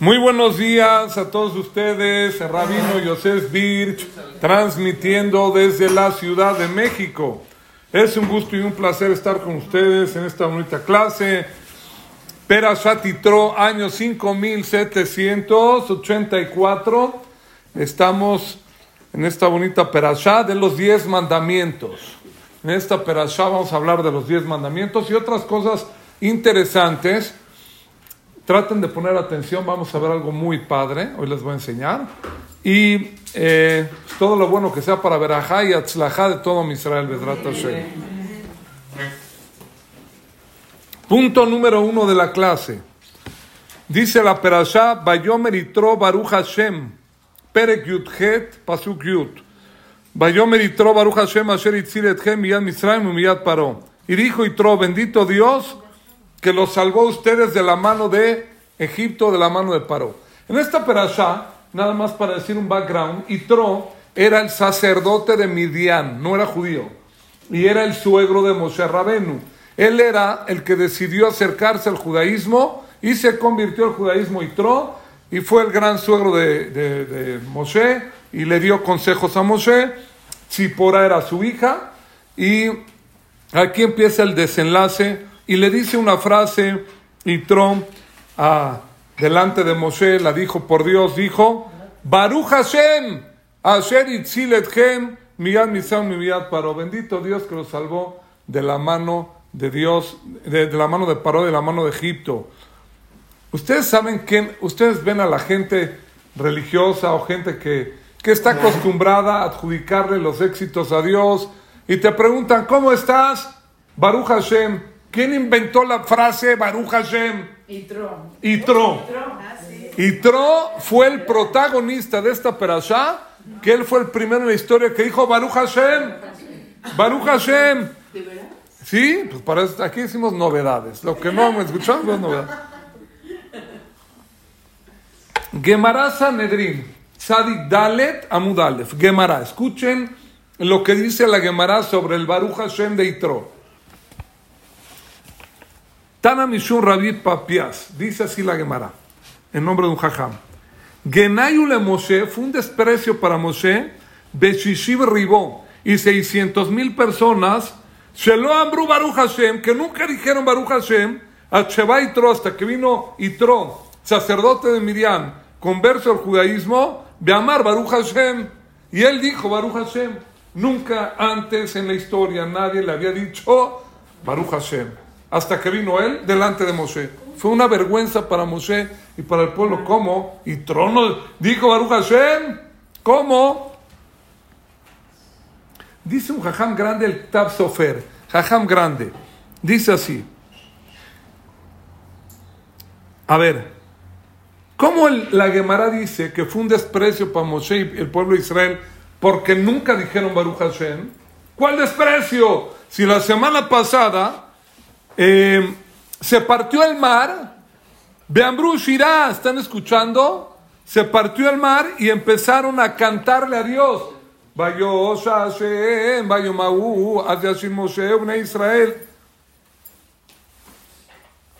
Muy buenos días a todos ustedes, Rabino Yosef Birch, transmitiendo desde la Ciudad de México. Es un gusto y un placer estar con ustedes en esta bonita clase. Perashat Yitro, año 5784. Estamos en esta bonita Perashá de los diez mandamientos. En esta Perashá vamos a hablar de los diez mandamientos y otras cosas interesantes Traten de poner atención, vamos a ver algo muy padre, hoy les voy a enseñar. Y eh, todo lo bueno que sea para verajá y atzlajá de todo Israel, Punto número uno de la clase. Dice la perashá, Bayomer itro Baruch Hashem, Perek Yudhet, Pasuk Yud. Bayomer itro Baruch Hashem, Asher itzir etchem, miyad Misraim, miyad Paro. Y dijo Itro, bendito Dios, que los salvó ustedes de la mano de Egipto, de la mano de Paró. En esta perashá, nada más para decir un background, Itro era el sacerdote de Midian, no era judío, y era el suegro de Moshe Rabenu. Él era el que decidió acercarse al judaísmo y se convirtió al judaísmo Itro y fue el gran suegro de, Moshe y le dio consejos a Moshe. Zipora era su hija y aquí empieza el desenlace y le dice una frase, y a, delante de Moshe, la dijo por Dios, dijo, Baruch Hashem, Asher Itziletchem, Miyad Misam Miyad Paro, bendito Dios que lo salvó de la mano de Dios, de, la mano de Paro, de la mano de Egipto. Ustedes saben que, ustedes ven a la gente religiosa o gente que, que está acostumbrada a adjudicarle los éxitos a Dios y te preguntan, ¿cómo estás? Baruch Hashem, ¿Quién inventó la frase Baruch Hashem? Itro. Itro. Itro fue el protagonista de esta perashá, que él fue el primero en la historia que dijo Baruch Hashem. Baruch Hashem. Sí, pues para aquí decimos novedades. Lo que no hemos escuchado es novedades. Gemara Sanedrin, Sadik Dalet Amudalef. Gemara, escuchen lo que dice la Gemara sobre el Baruch Hashem de Itro. Tana Mishun Rabbi Papias, dice así la Gemara, en nombre de un jajam. Genayule Moshe fue un desprecio para Moshe, Beshishiv Ribó, y 600 mil personas, Shelo Ambru Baruch Hashem, que nunca dijeron Baruch Hashem, a Sheba Itro, hasta que vino Itro, sacerdote de Miriam, converso al judaísmo, Beamar Baruch Hashem, y él dijo Baruch Hashem. Nunca antes en la historia nadie le había dicho Baruch Hashem hasta que vino él delante de Moshe. Fue una vergüenza para Moshe y para el pueblo. ¿Cómo? Y trono, dijo Baruch Hashem, ¿cómo? Dice un jajam grande el Tab Sofer, jajam grande. Dice así. A ver, ¿cómo la Gemara dice que fue un desprecio para Moshe y el pueblo de Israel porque nunca dijeron Baruch Hashem? ¿Cuál desprecio? Si la semana pasada eh, se partió el mar. Beambru Shirah, ¿están escuchando? Se partió el mar y empezaron a cantarle a Dios. Israel.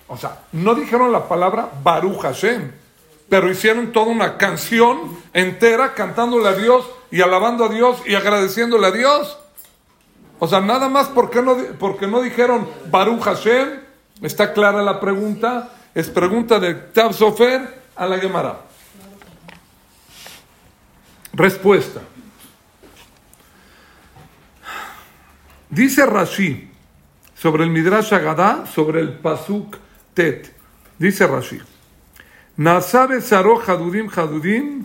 O sea, no dijeron la palabra Baruch Hashem, pero hicieron toda una canción entera cantándole a Dios y alabando a Dios y agradeciéndole a Dios. O sea, nada más porque no, porque no dijeron Baruch Hashem, está clara la pregunta, es pregunta de Tab Sofer a la Gemara. Respuesta. Dice Rashi sobre el Midrash Agadá, sobre el Pasuk Tet. Dice Rashi. Nasabe Saro Hadudim Hadudim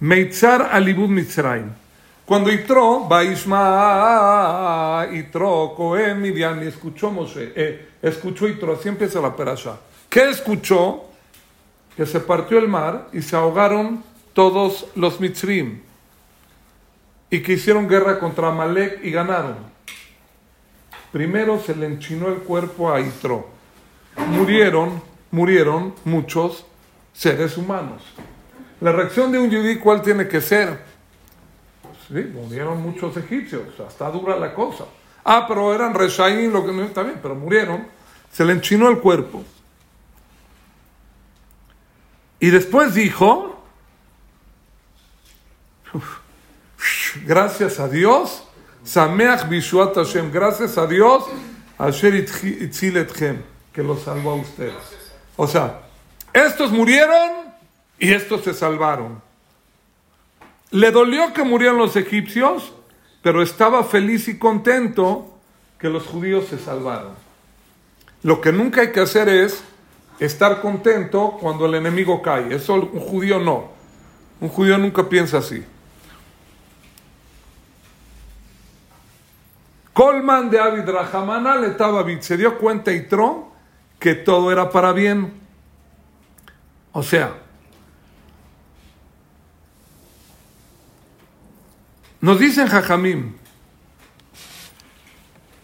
Meitzar Alibud Mitzrayim. Cuando Itro, Baishma, Itro, Cohen, Midian, y escuchó Moshe, eh, escuchó Itro, así empieza la perasha. ¿Qué escuchó? Que se partió el mar y se ahogaron todos los Mitzrim y que hicieron guerra contra Amalek y ganaron. Primero se le enchinó el cuerpo a Itro. Murieron, murieron muchos seres humanos. La reacción de un yudí, ¿cuál tiene que ser? Murieron muchos egipcios, está dura la cosa. Ah, pero eran reshaín, lo que no está bien, pero murieron. Se le enchinó el cuerpo. Y después dijo, gracias a Dios, Sameach Bishuat Hashem, gracias a Dios, Asher Itziletchem, que lo salvó a usted. O sea, estos murieron y estos se salvaron. Le dolió que murieran los egipcios, pero estaba feliz y contento que los judíos se salvaron. Lo que nunca hay que hacer es estar contento cuando el enemigo cae. Eso un judío no. Un judío nunca piensa así. Colman de Abid Rahamana le Se dio cuenta y tron que todo era para bien. O sea, nos dicen Jajamim,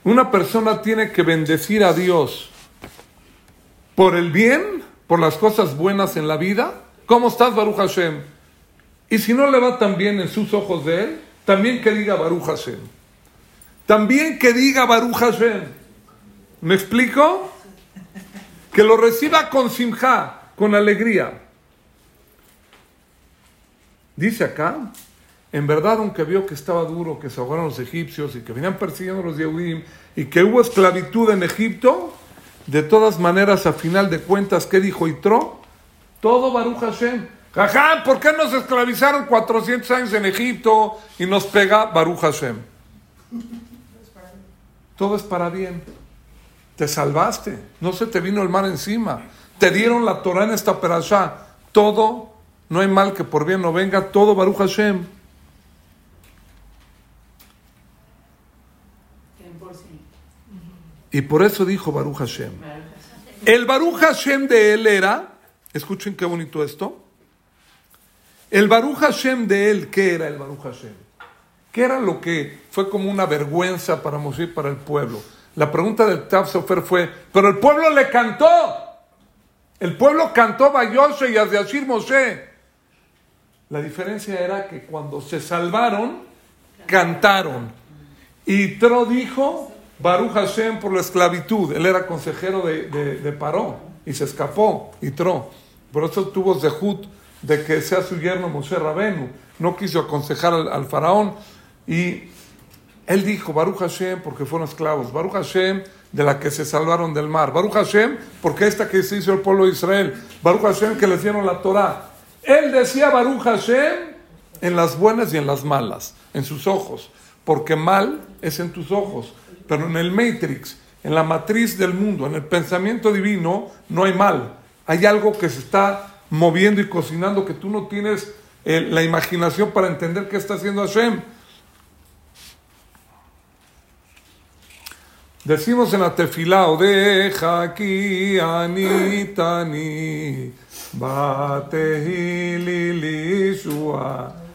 una persona tiene que bendecir a Dios por el bien, por las cosas buenas en la vida. ¿Cómo estás, Baruch Hashem? Y si no le va tan bien en sus ojos de él, también que diga Baruch Hashem. También que diga Baruch Hashem. ¿Me explico? Que lo reciba con simja, con alegría. Dice acá, en verdad, aunque vio que estaba duro, que se ahogaron los egipcios y que venían persiguiendo a los Yehudim y que hubo esclavitud en Egipto, de todas maneras, a final de cuentas, ¿qué dijo Itro? Todo Baruch Hashem. Jajá, ¿por qué nos esclavizaron 400 años en Egipto y nos pega Baruch Hashem? Todo es para bien. Te salvaste. No se te vino el mar encima. Te dieron la Torah en esta perashá. Todo, no hay mal que por bien no venga. Todo Baruch Hashem. Y por eso dijo Baruch Hashem. El Baruch Hashem de él era, escuchen qué bonito esto. El Baruch Hashem de él, ¿qué era el Baruch Hashem? ¿Qué era lo que fue como una vergüenza para Moshe y para el pueblo? La pregunta del Tav Sofer fue, pero el pueblo le cantó. El pueblo cantó Bayoshe y Azyashir Moshe. La diferencia era que cuando se salvaron, cantaron. Y Tro dijo, Baruch Hashem por la esclavitud. Él era consejero de, de, Paró y se escapó, y Tro. Por eso tuvo Zehut de que sea su yerno Moshe Rabenu. No quiso aconsejar al faraón. Y él dijo, Baruch Hashem, porque fueron esclavos. Baruch Hashem, de la que se salvaron del mar. Baruch Hashem, porque esta que se hizo el pueblo de Israel. Baruch Hashem, que le dieron la Torah. Él decía Baruch Hashem en las buenas y en las malas, en sus ojos. Porque mal es en tus ojos. Pero en el Matrix, en la matriz del mundo, en el pensamiento divino, no hay mal. Hay algo que se está moviendo y cocinando que tú no tienes eh, la imaginación para entender qué está haciendo Hashem. Decimos en la tefilá, deja aquí anitani,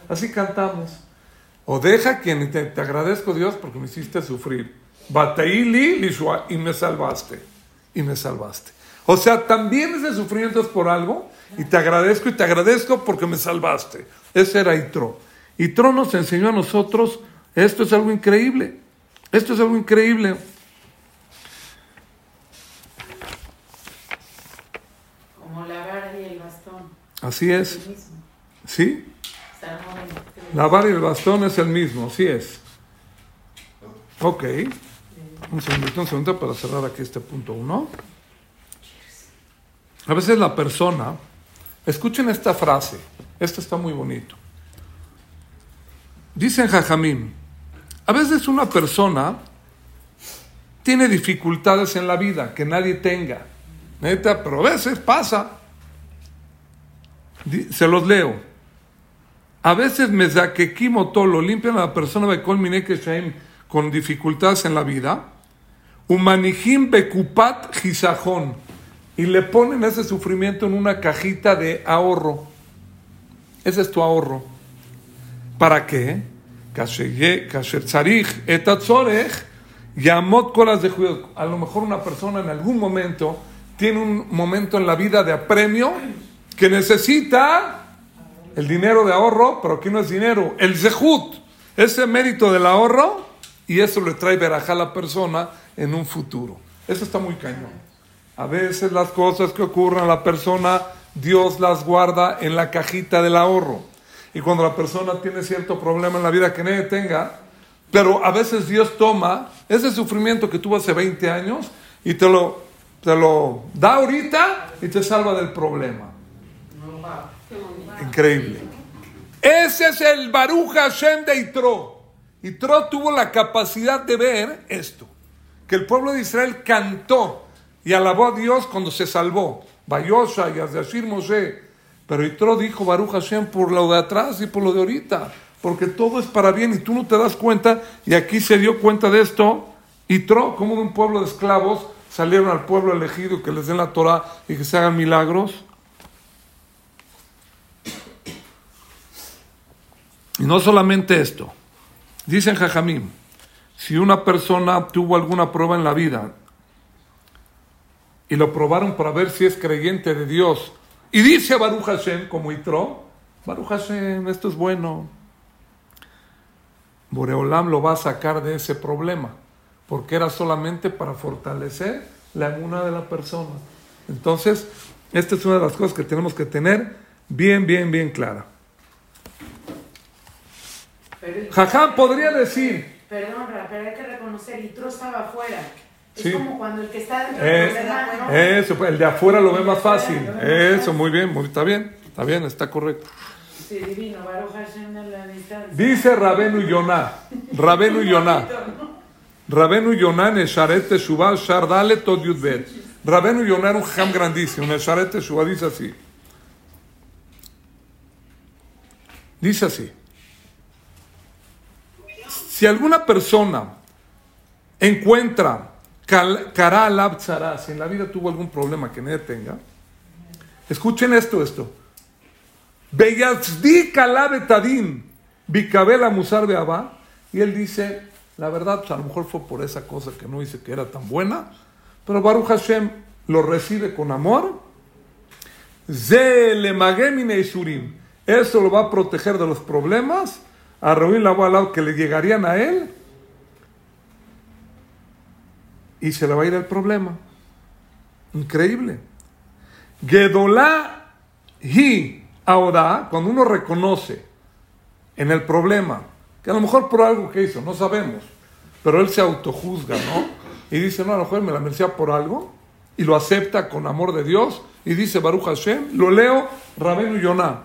Así cantamos. O deja quien te, te, agradezco Dios porque me hiciste sufrir. Bateili lishua y me salvaste. Y me salvaste. O sea, también ese sufrimiento es por algo. Y te agradezco y te agradezco porque me salvaste. Ese era Itro. Itro nos enseñó a nosotros, esto es algo increíble. Esto es algo increíble. Así es. ¿Sí? La vara y el bastón es el mismo, así es. Ok. Un segundito, un segundo para cerrar aquí este punto uno. A veces la persona, escuchen esta frase, esto está muy bonito. Dicen Jajamín, a veces una persona tiene dificultades en la vida que nadie tenga. Neta, pero a veces pasa. Se los leo. A veces me que lo limpian a la persona de con dificultades en la vida. Humanijim bekupat gisajón. Y le ponen ese sufrimiento en una cajita de ahorro. Ese es tu ahorro. ¿Para qué? A lo mejor una persona en algún momento tiene un momento en la vida de apremio que necesita el dinero de ahorro, pero aquí no es dinero, el zehut, ese mérito del ahorro, y eso le trae verajá a la persona en un futuro. Eso está muy cañón. A veces las cosas que ocurren a la persona Dios las guarda en la cajita del ahorro. Y cuando la persona tiene cierto problema en la vida que nadie tenga, pero a veces Dios toma ese sufrimiento que tuvo hace 20 años y te lo, te lo da ahorita y te salva del problema. Increíble. Ese es el Baruch Hashem de Itro. Itro tuvo la capacidad de ver esto, que el pueblo de Israel cantó y alabó a Dios cuando se salvó. Bayosha y Azdashir Moshe. Pero Itro dijo Baruch Hashem por lo de atrás y por lo de ahorita, porque todo es para bien y tú no te das cuenta. Y aquí se dio cuenta de esto. Itro, como de un pueblo de esclavos salieron al pueblo elegido que les den la Torah y que se hagan milagros. Y no solamente esto. Dicen Jajamim, si una persona tuvo alguna prueba en la vida y lo probaron para ver si es creyente de Dios, y dice Baruch Hashem, como Itro, Baruch Hashem, esto es bueno. Boreolam lo va a sacar de ese problema, porque era solamente para fortalecer la una de la persona. Entonces, esta es una de las cosas que tenemos que tener bien, bien, bien clara. Jajam podría decir. Perdón, pero hay que reconocer, Itro estaba afuera. Es como cuando el que está dentro eh, Eso, pues, el de afuera lo ve más fácil. Eso, muy bien, muy, está bien, está bien, está correcto. Sí, divino, Dice Rabenu Yonah, Rabenu Yonah, Rabenu Yonah Nesharet Teshuvah Shardale Tod Yudbet. Rabenu Yonah era un jam grandísimo, Nesharet Teshuvah dice así. Dice así. Si alguna persona encuentra cara si en la vida tuvo algún problema que nadie tenga, escuchen esto, esto. Beyazdi kalabetadin, bikabela musar beaba, y él dice, la verdad, pues a lo mejor fue por esa cosa que no hice que era tan buena, pero Baruch Hashem lo recibe con amor. Eso lo va a proteger de los problemas a Reuben la que le llegarían a él y se le va a ir el problema. Increíble. Gedolá hi ahora, cuando uno reconoce en el problema, que a lo mejor por algo que hizo, no sabemos, pero él se autojuzga, ¿no? Y dice, no, a lo mejor me la merecía por algo, y lo acepta con amor de Dios, y dice Baruch Hashem, lo leo, Rabenu Yonah,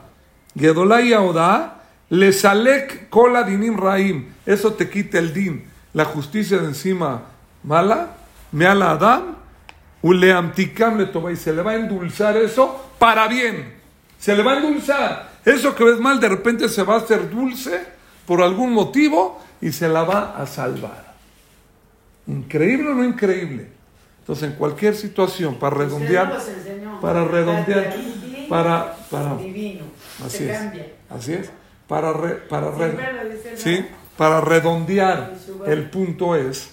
Gedolá y Audá, le salek kola dinim raim. Eso te quita el din. La justicia de encima mala. Me ala adam. Uleamtikam le toma. Y se le va a endulzar eso para bien. Se le va a endulzar. Eso que ves mal de repente se va a hacer dulce por algún motivo y se la va a salvar. Increíble o no increíble. Entonces, en cualquier situación, para redondear, para redondear, para, para, así es, así es para, para, ¿sí? para redondear el punto es,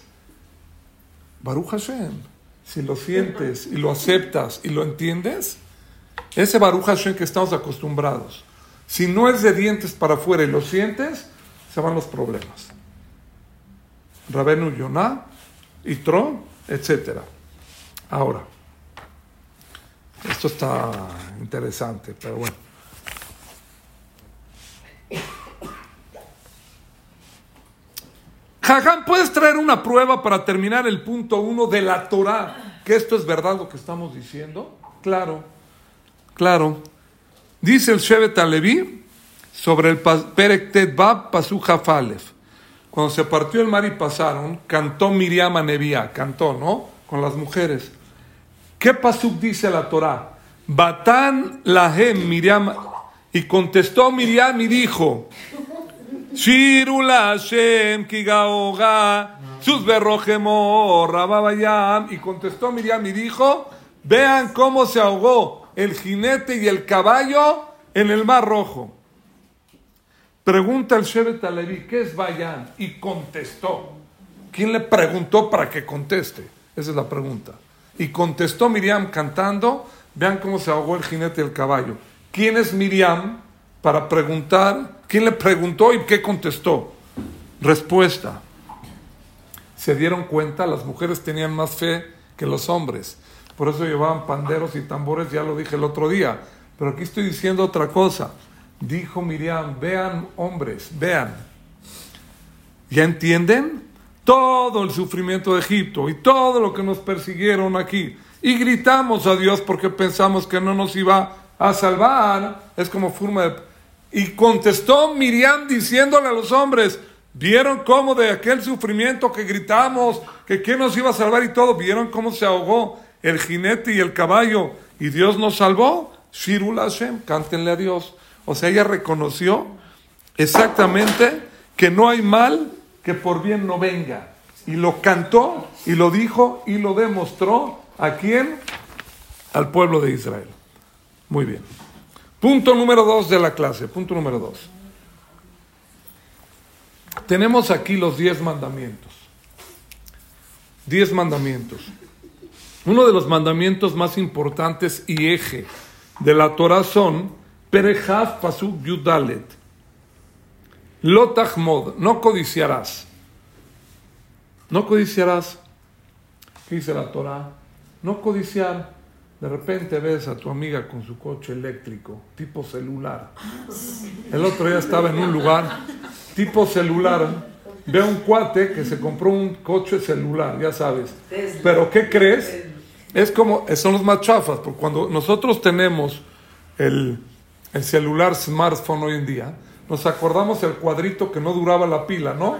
Baruch Hashem, si lo sientes y lo aceptas y lo entiendes, ese Baruch Hashem que estamos acostumbrados, si no es de dientes para afuera y lo sientes, se van los problemas. Rabenu Yonah, Itro, etc. Ahora, esto está interesante, pero bueno. Jajam, ¿puedes traer una prueba para terminar el punto uno de la Torah? Que esto es verdad lo que estamos diciendo. Claro, claro. Dice el Shevet Alevi sobre el Perek Bab Pasu Jafalef. Cuando se partió el mar y pasaron, cantó Miriam a Nevía, cantó, ¿no? Con las mujeres. ¿Qué pasuk dice la Torah? Batán Lahem Miriam. Y contestó Miriam y dijo, Y contestó Miriam y dijo: Vean cómo se ahogó el jinete y el caballo en el mar rojo. Pregunta el Shevet Alevi, ¿qué es Bayam? Y contestó. ¿Quién le preguntó para que conteste? Esa es la pregunta. Y contestó Miriam cantando, vean cómo se ahogó el jinete y el caballo. ¿Quién es Miriam para preguntar ¿Quién le preguntó y qué contestó? Respuesta. Se dieron cuenta, las mujeres tenían más fe que los hombres. Por eso llevaban panderos y tambores, ya lo dije el otro día. Pero aquí estoy diciendo otra cosa. Dijo Miriam, vean hombres, vean. ¿Ya entienden? Todo el sufrimiento de Egipto y todo lo que nos persiguieron aquí. Y gritamos a Dios porque pensamos que no nos iba a salvar. Es como forma de... Y contestó Miriam diciéndole a los hombres, ¿vieron cómo de aquel sufrimiento que gritamos, que quién nos iba a salvar y todo? ¿Vieron cómo se ahogó el jinete y el caballo y Dios nos salvó? Shirul Hashem, cántenle a Dios. O sea, ella reconoció exactamente que no hay mal que por bien no venga. Y lo cantó y lo dijo y lo demostró a quién? Al pueblo de Israel. Muy bien. Punto número dos de la clase. Punto número dos. Tenemos aquí los diez mandamientos. Diez mandamientos. Uno de los mandamientos más importantes y eje de la Torah son Perejaf Pasuk Yudalet. Lotachmod, no codiciarás. No codiciarás. ¿Qué dice la Torah? No codiciar. De repente ves a tu amiga con su coche eléctrico, tipo celular. El otro día estaba en un lugar, tipo celular. Ve un cuate que se compró un coche celular, ya sabes. Pero ¿qué crees? Es como, son los más chafas, porque cuando nosotros tenemos el, el celular smartphone hoy en día, nos acordamos el cuadrito que no duraba la pila, ¿no?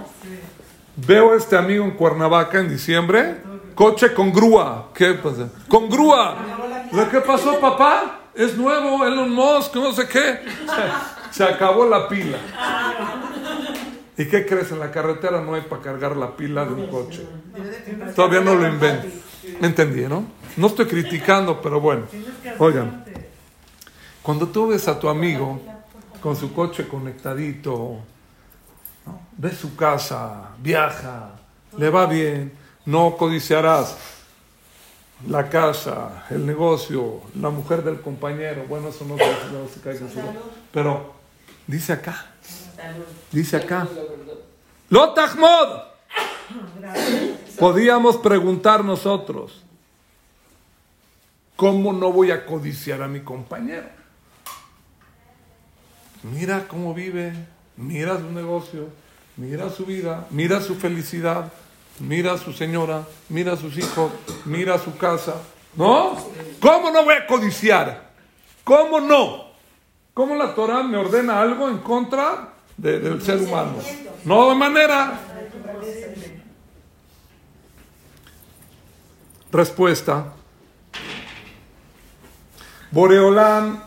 Veo a este amigo en Cuernavaca en diciembre, coche con grúa. ¿Qué pasa? Con grúa. ¿Qué pasó, papá? Es nuevo, Elon Musk, no sé qué. Se, acabó la pila. ¿Y qué crees? En la carretera no hay para cargar la pila de un coche. Todavía no lo invento. ¿Me entendí, no? No estoy criticando, pero bueno. Oigan, cuando tú ves a tu amigo con su coche conectadito, ves su casa, viaja, le va bien, no codiciarás la casa, el negocio, la mujer del compañero. Bueno, eso no, se cae Pero dice acá, dice acá, Lotachmod. Podíamos preguntar nosotros, ¿cómo no voy a codiciar a mi compañero? Mira cómo vive, mira su negocio, mira su vida, mira su felicidad, mira a su señora, mira a sus hijos, mira a su casa. ¿No? ¿Cómo no voy a codiciar? ¿Cómo no? ¿Cómo la Torah me ordena algo en contra del ser humano? No de manera. Respuesta. Boreolán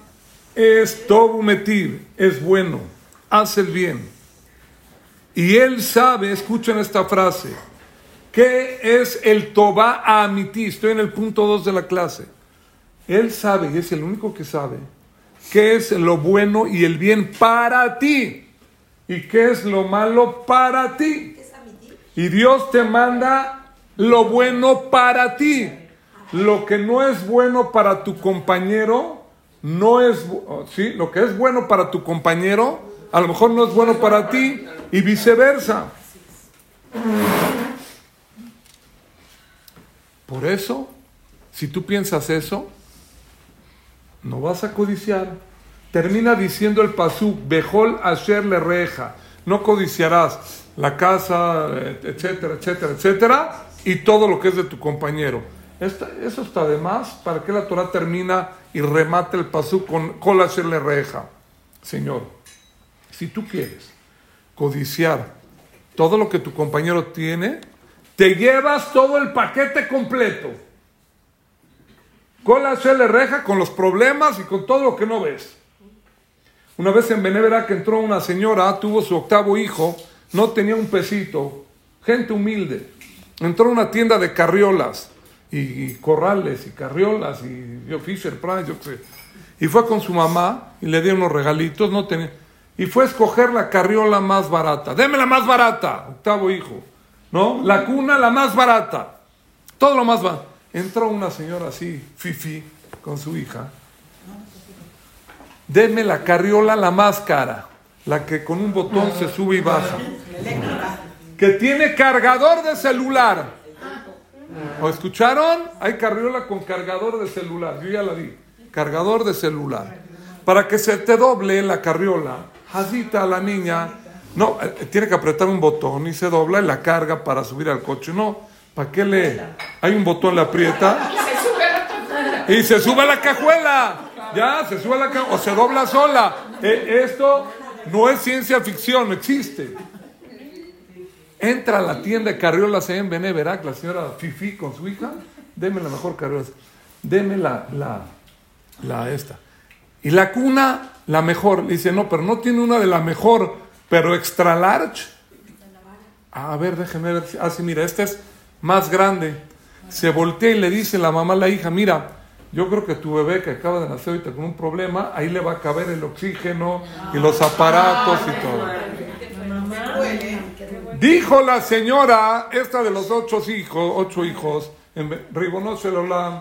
es todo metir, es bueno, hace el bien. Y él sabe, escuchen esta frase, ¿qué es el Toba Amiti? Estoy en el punto 2 de la clase. Él sabe, y es el único que sabe, qué es lo bueno y el bien para ti. ¿Y qué es lo malo para ti? Y Dios te manda lo bueno para ti. Lo que no es bueno para tu compañero, no es, sí, lo que es bueno para tu compañero, a lo mejor no es bueno para ti y viceversa. Por eso, si tú piensas eso, no vas a codiciar. Termina diciendo el pasú, Bejol Asher le reja, no codiciarás la casa, etcétera, etcétera, etcétera, y todo lo que es de tu compañero. eso está de más para que la Torah termina y remate el pasú con Kol Asher le reja. Señor, si tú quieres codiciar todo lo que tu compañero tiene, te llevas todo el paquete completo. Con la le reja, con los problemas y con todo lo que no ves. Una vez en Benevera que entró una señora, tuvo su octavo hijo, no tenía un pesito, gente humilde. Entró a una tienda de carriolas y, corrales y carriolas y yo Fisher Price, yo qué sé. Y fue con su mamá y le dio unos regalitos, no tenía y fue a escoger la carriola más barata. Deme la más barata, octavo hijo. ¿No? La cuna la más barata. Todo lo más barato. Entró una señora así, fifi, con su hija. Deme la carriola la más cara, la que con un botón se sube y baja. Que tiene cargador de celular. ¿O escucharon? Hay carriola con cargador de celular. Yo ya la vi. Cargador de celular. para que se te doble la carriola. Hazita a la niña. No, eh, tiene que apretar un botón y se dobla y la carga para subir al coche. No, ¿para qué le? Hay un botón, le aprieta y se sube a la cajuela. Ya, se sube a la cajuela o se dobla sola. Eh, esto no es ciencia ficción, existe. Entra a la tienda de carriolas en Beneverac, la señora Fifi con su hija. Deme la mejor carriola. Deme la, la, la esta. Y la cuna, la mejor. dice, no, pero no tiene una de la mejor, pero extra large. A ver, déjeme ver. Ah, sí, mira, esta es más grande. Se voltea y le dice la mamá a la hija, mira, yo creo que tu bebé que acaba de nacer ahorita con un problema, ahí le va a caber el oxígeno y los aparatos y todo. Dijo la señora, esta de los ocho hijos, ocho hijos, en Ribonocelolam,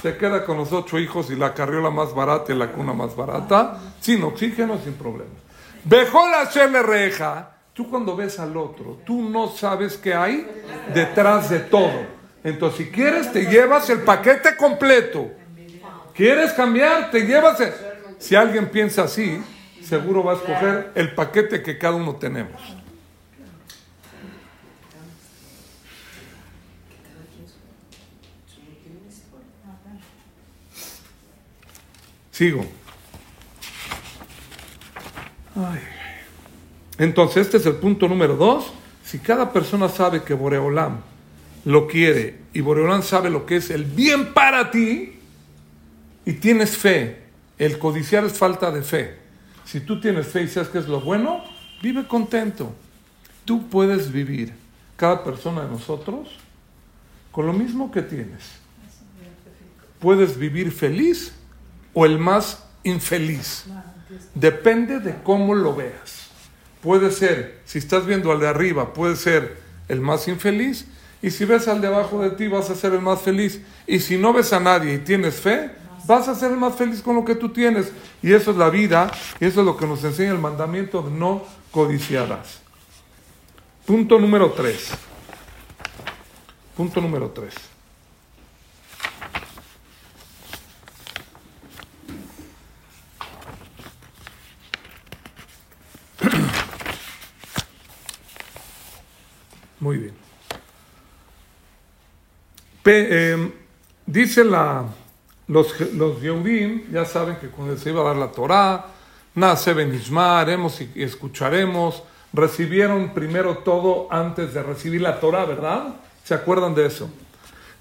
se queda con los ocho hijos y la carriola más barata y la cuna más barata, sin oxígeno, sin problema. Dejó la le reja. Tú cuando ves al otro, tú no sabes qué hay detrás de todo. Entonces, si quieres, te llevas el paquete completo. ¿Quieres cambiar? Te llevas. Si alguien piensa así, seguro va a escoger el paquete que cada uno tenemos. Sigo. Entonces, este es el punto número dos. Si cada persona sabe que Boreolam lo quiere y Boreolam sabe lo que es el bien para ti, y tienes fe, el codiciar es falta de fe. Si tú tienes fe y sabes que es lo bueno, vive contento. Tú puedes vivir, cada persona de nosotros, con lo mismo que tienes. Puedes vivir feliz o el más infeliz. Depende de cómo lo veas. Puede ser, si estás viendo al de arriba, puede ser el más infeliz. Y si ves al de abajo de ti, vas a ser el más feliz. Y si no ves a nadie y tienes fe, vas a ser más feliz con lo que tú tienes. Y eso es la vida, y eso es lo que nos enseña el mandamiento no codiciarás. Punto número 3. Punto número 3. Muy bien. Em, dice la, los, los ya saben que cuando se iba a dar la Torah, nace haremos y escucharemos, recibieron primero todo antes de recibir la Torah, ¿verdad? ¿Se acuerdan de eso?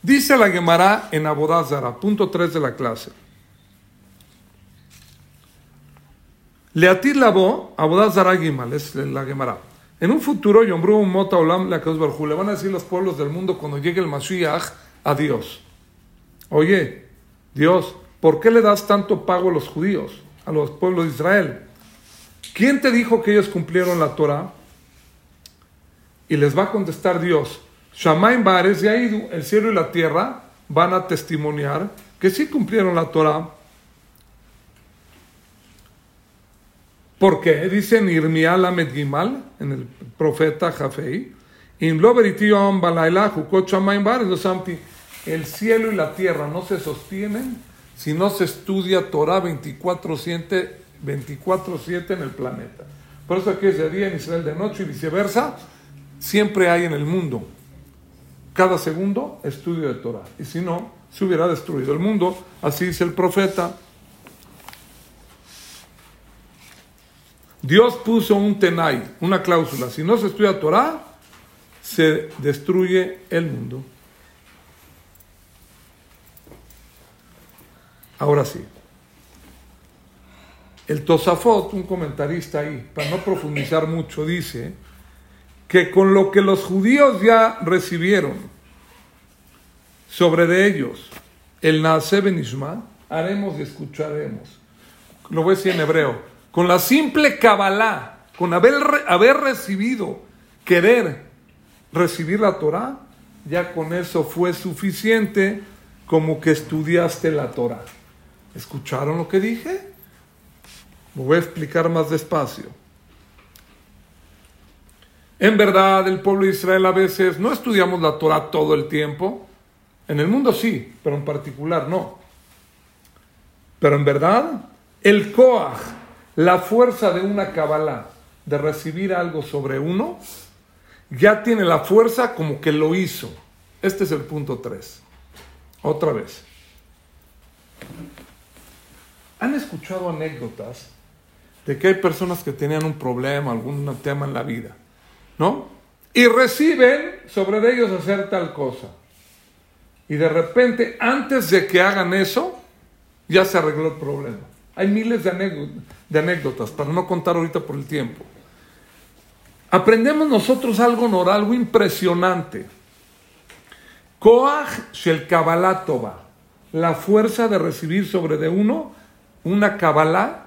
Dice la Gemara en Abodazara, punto 3 de la clase. Leatir labo, Abodazara Gimal, es la Gemara. En un futuro, Yombru Mota Olam le van a decir los pueblos del mundo cuando llegue el Mashiach a Dios. Oye, Dios, ¿por qué le das tanto pago a los judíos, a los pueblos de Israel? ¿Quién te dijo que ellos cumplieron la Torah? Y les va a contestar Dios, Shamaim Bares y Aidu, el cielo y la tierra van a testimoniar que sí cumplieron la Torah. ¿Por qué? Dicen Irmial Gimal, en el profeta Jafei, In el cielo y la tierra no se sostienen si no se estudia Torah 24-7 24 en el planeta. Por eso aquí es de día en Israel de noche y viceversa. Siempre hay en el mundo, cada segundo, estudio de Torah. Y si no, se hubiera destruido el mundo. Así dice el profeta. Dios puso un tenai, una cláusula. Si no se estudia Torah, se destruye el mundo. Ahora sí. El Tosafot, un comentarista ahí, para no profundizar mucho, dice que con lo que los judíos ya recibieron sobre de ellos el Naase Benishma, haremos y escucharemos. Lo voy a decir en hebreo. Con la simple Kabbalah, con haber, haber recibido, querer recibir la Torah, ya con eso fue suficiente como que estudiaste la Torah. ¿Escucharon lo que dije? Me voy a explicar más despacio. En verdad, el pueblo de Israel a veces no estudiamos la Torah todo el tiempo. En el mundo sí, pero en particular no. Pero en verdad, El Koach, la fuerza de una Kabbalah, de recibir algo sobre uno, ya tiene la fuerza como que lo hizo. Este es el punto 3. Otra vez. ¿Han escuchado anécdotas de que hay personas que tenían un problema, algún tema en la vida, ¿no? Y reciben sobre ellos hacer tal cosa. Y de repente, antes de que hagan eso, ya se arregló el problema. Hay miles de anécdotas, de anécdotas para no contar ahorita por el tiempo. Aprendemos nosotros algo, Nora, algo impresionante. Koach Shel Kabbalah la fuerza de recibir sobre de uno una Kabbalah,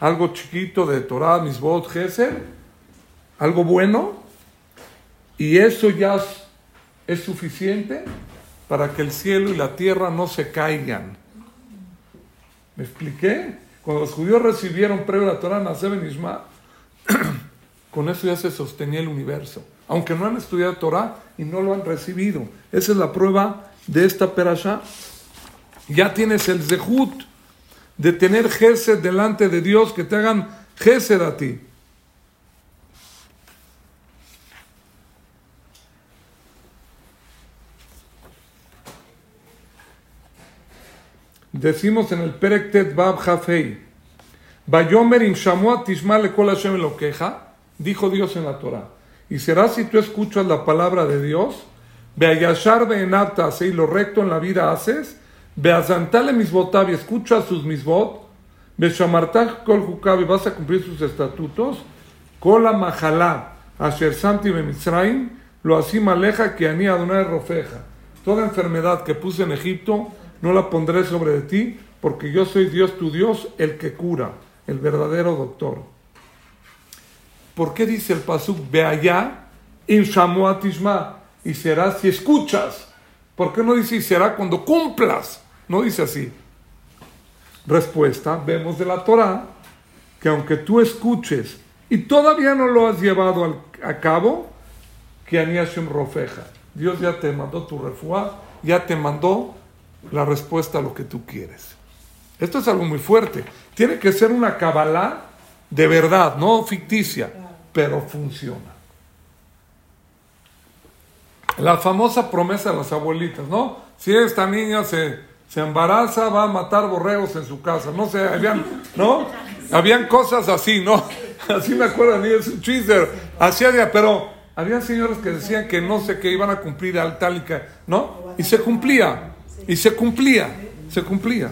algo chiquito de Torah, Misbot, Gesed, algo bueno, y eso ya es suficiente para que el cielo y la tierra no se caigan. ¿Me expliqué? Cuando los judíos recibieron previo la Torah, Naseben Isma, con eso ya se sostenía el universo. Aunque no han estudiado Torah y no lo han recibido. Esa es la prueba de esta perasha. Ya tienes el zehut de tener gesed delante de Dios, que te hagan gesed a ti. Decimos en el Perektet Bab Jafei, Bayomer im tishma le kol Hashem queja, dijo Dios en la Torah. Y será si tú escuchas la palabra de Dios, Beayashar beenata, y lo recto en la vida haces, Beazantale misbotab, y escucha sus misbot, Beshamartach kol y vas a cumplir sus estatutos, Kola majalá, Asher santi bemitzraim, lo así maleja que anía Adonai rofeja. Toda enfermedad que puse en Egipto, no la pondré sobre de ti, porque yo soy Dios tu Dios, el que cura, el verdadero doctor. ¿Por qué dice el pasuk ve allá in tishma y será si escuchas? ¿Por qué no dice y será cuando cumplas? No dice así. Respuesta, vemos de la Torah que aunque tú escuches y todavía no lo has llevado a cabo, que Aniashim Rofeja. Dios ya te mandó tu refuá, ya te mandó la respuesta a lo que tú quieres. Esto es algo muy fuerte. Tiene que ser una cabalá de verdad, no ficticia pero funciona. La famosa promesa de las abuelitas, ¿no? Si esta niña se, se embaraza, va a matar borregos en su casa. No sé, habían, ¿no? Habían cosas así, ¿no? Así me acuerdo, ni es un chiste, hacía, pero había señores que decían que no sé qué iban a cumplir al tal y que, ¿no? Y se cumplía, y se cumplía, se cumplía.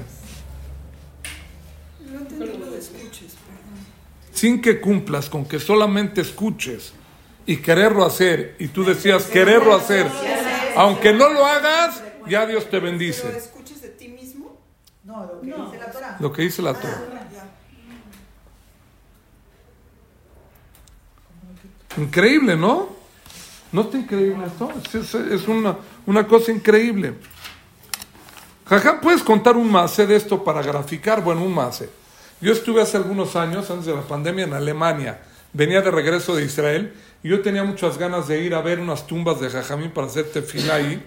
sin que cumplas, con que solamente escuches y quererlo hacer, y tú decías quererlo hacer, aunque no lo hagas, ya Dios te bendice. ¿Lo escuches de ti mismo? No, lo que dice la Torah. Lo que dice la Torah. Increíble, ¿no? ¿No está increíble esto? Es, una, una, cosa increíble. Jaja, ¿puedes contar un mase de esto para graficar? Bueno, un mase. Yo estuve hace algunos años, antes de la pandemia, en Alemania. Venía de regreso de Israel y yo tenía muchas ganas de ir a ver unas tumbas de Jajamín para hacer tefila ahí.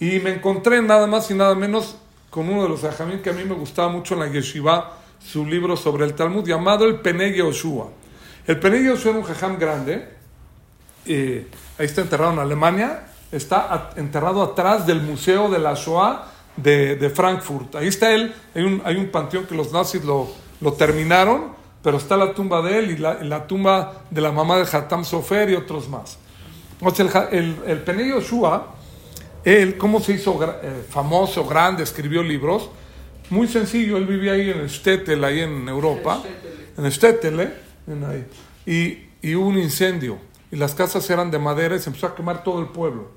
Y me encontré nada más y nada menos con uno de los Jajamín que a mí me gustaba mucho en la yeshiva, su libro sobre el Talmud, llamado el Peneg Yoshua. El Peneg Yoshua era un Jajam grande, ahí está enterrado en Alemania, está enterrado atrás del Museo de la Shoah de, Frankfurt. Ahí está él, hay un, hay un panteón que los nazis lo lo terminaron, pero está la tumba de él y la, tumba de la mamá de Hatam Sofer y otros más. el, el, Pene Yoshua, él, ¿cómo se hizo eh, famoso, grande, escribió libros? Muy sencillo, él vivía ahí en Stettel, ahí en Europa, en Stettel, ¿eh? ahí. Y, y hubo un incendio, y las casas eran de madera y se empezó a quemar todo el pueblo.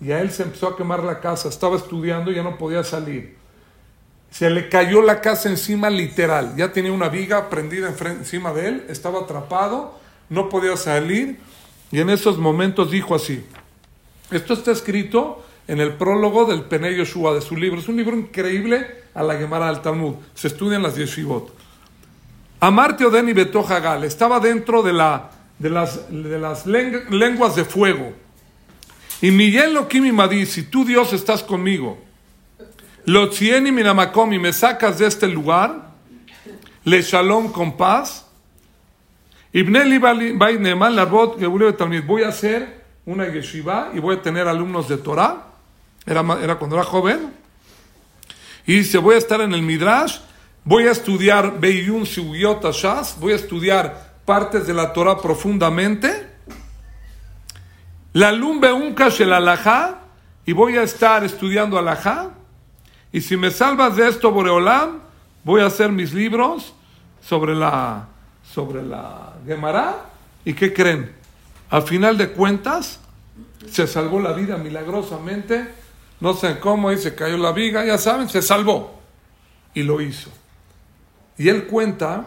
Y a él se empezó a quemar la casa, estaba estudiando y ya no podía salir se le cayó la casa encima literal. Ya tenía una viga prendida encima de él, estaba atrapado, no podía salir. Y en esos momentos dijo así. Esto está escrito en el prólogo del Pene Yoshua de su libro. Es un libro increíble a la Gemara del Talmud. Se estudia en las yeshivot. Amarte Odeni Betohagal estaba dentro de, la, de las, de las lenguas de fuego. Y Miguel Lokimi Madí, si tú Dios estás conmigo, lo y me sacas de este lugar, le shalom con paz. Ibneli Baineman, Larbot, voy a hacer una yeshiva y voy a tener alumnos de Torah. Era, era cuando era joven. Y dice, voy a estar en el Midrash, voy a estudiar Beiyun Sugiyot Shas, voy a estudiar partes de la Torah profundamente. La lumbe unkash el alajá, y voy a estar estudiando alajá. Y si me salvas de esto, Boreolam, voy a hacer mis libros sobre la, sobre la Gemara. ¿Y qué creen? Al final de cuentas, se salvó la vida milagrosamente. No sé cómo, y se cayó la viga, ya saben, se salvó. Y lo hizo. Y él cuenta,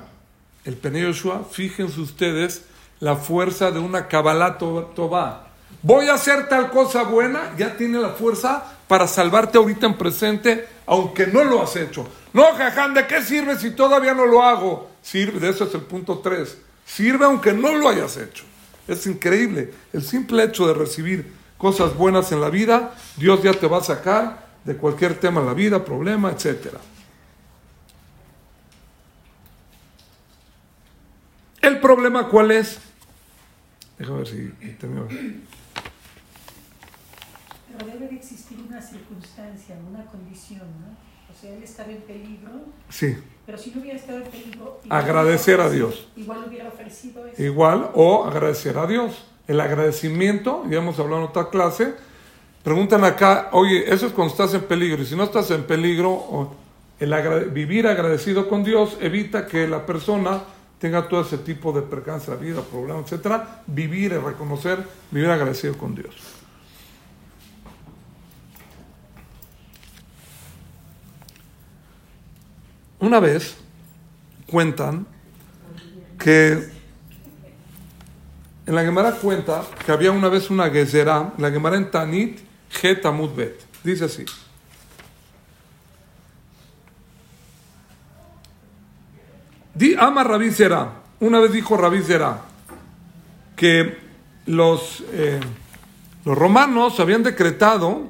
el Pene Yoshua, fíjense ustedes, la fuerza de una Kabbalah Toba. Voy a hacer tal cosa buena, ya tiene la fuerza para salvarte ahorita en presente, aunque no lo has hecho. No, jaján, ¿de qué sirve si todavía no lo hago? Sirve, de eso es el punto 3. Sirve aunque no lo hayas hecho. Es increíble. El simple hecho de recibir cosas buenas en la vida, Dios ya te va a sacar de cualquier tema en la vida, problema, etc. ¿El problema cuál es? Déjame ver si termino. Pero debe de existir una circunstancia, una condición, ¿no? O sea, él estaba en peligro. Sí. Pero si no hubiera estado en peligro. Agradecer a Dios. Igual hubiera ofrecido eso. Igual, o agradecer a Dios. El agradecimiento, ya hemos hablado en otra clase. Preguntan acá, oye, eso es cuando estás en peligro. Y si no estás en peligro, el vivir agradecido con Dios evita que la persona tenga todo ese tipo de percance la vida, problemas, etcétera. Vivir y reconocer, vivir agradecido con Dios. Una vez cuentan que en la Gemara cuenta que había una vez una gezerá, la Gemara en Tanit, Het Bet. Dice así. Di ama Rabí Una vez dijo Rabí que los, eh, los romanos habían decretado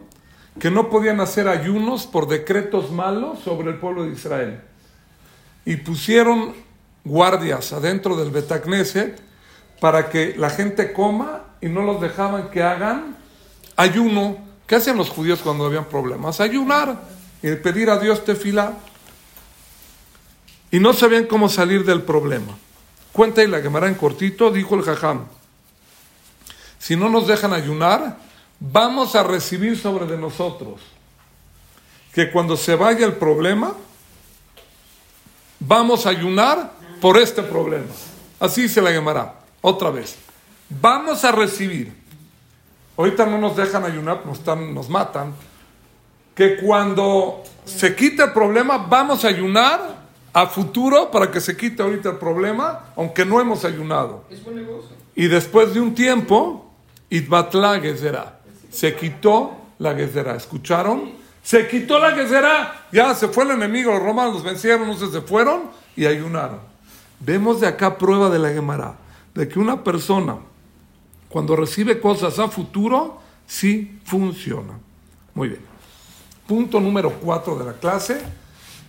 que no podían hacer ayunos por decretos malos sobre el pueblo de Israel. Y pusieron guardias adentro del Betacneset para que la gente coma y no los dejaban que hagan ayuno. ¿Qué hacían los judíos cuando habían problemas? Ayunar y pedir a Dios tefila. Y no sabían cómo salir del problema. Cuenta y la quemará en cortito, dijo el jajam. Si no nos dejan ayunar, vamos a recibir sobre de nosotros que cuando se vaya el problema, vamos a ayunar por este problema. Así se la llamará otra vez. Vamos a recibir. Ahorita no nos dejan ayunar, nos, están, nos matan. Que cuando se quite el problema, vamos a ayunar a futuro para que se quite ahorita el problema, aunque no hemos ayunado. Es buen negocio. Y después de un tiempo, Itbatla Gezerá. Se quitó la Gezerá. ¿Escucharon? Se quitó la Gezerá. Ya se fue el enemigo, los romanos los vencieron, no se fueron y ayunaron. Vemos de acá prueba de la Gemara de que una persona, cuando recibe cosas a futuro, sí funciona. Muy bien. Punto número cuatro de la clase.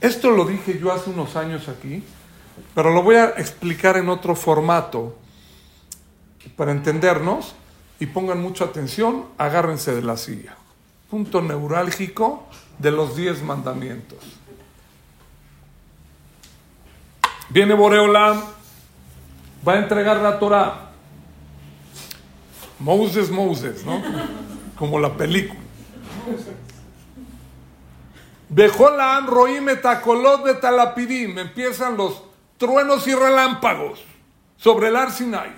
Esto lo dije yo hace unos años aquí, pero lo voy a explicar en otro formato para entendernos y pongan mucha atención, agárrense de la silla. Punto neurálgico de los diez mandamientos. Viene Boreolam va a entregar la Torah. Moses, Moses, ¿no? Como la película. Bejolam roim etacolot de talapidim. Empiezan los truenos y relámpagos sobre el Ar Sinai.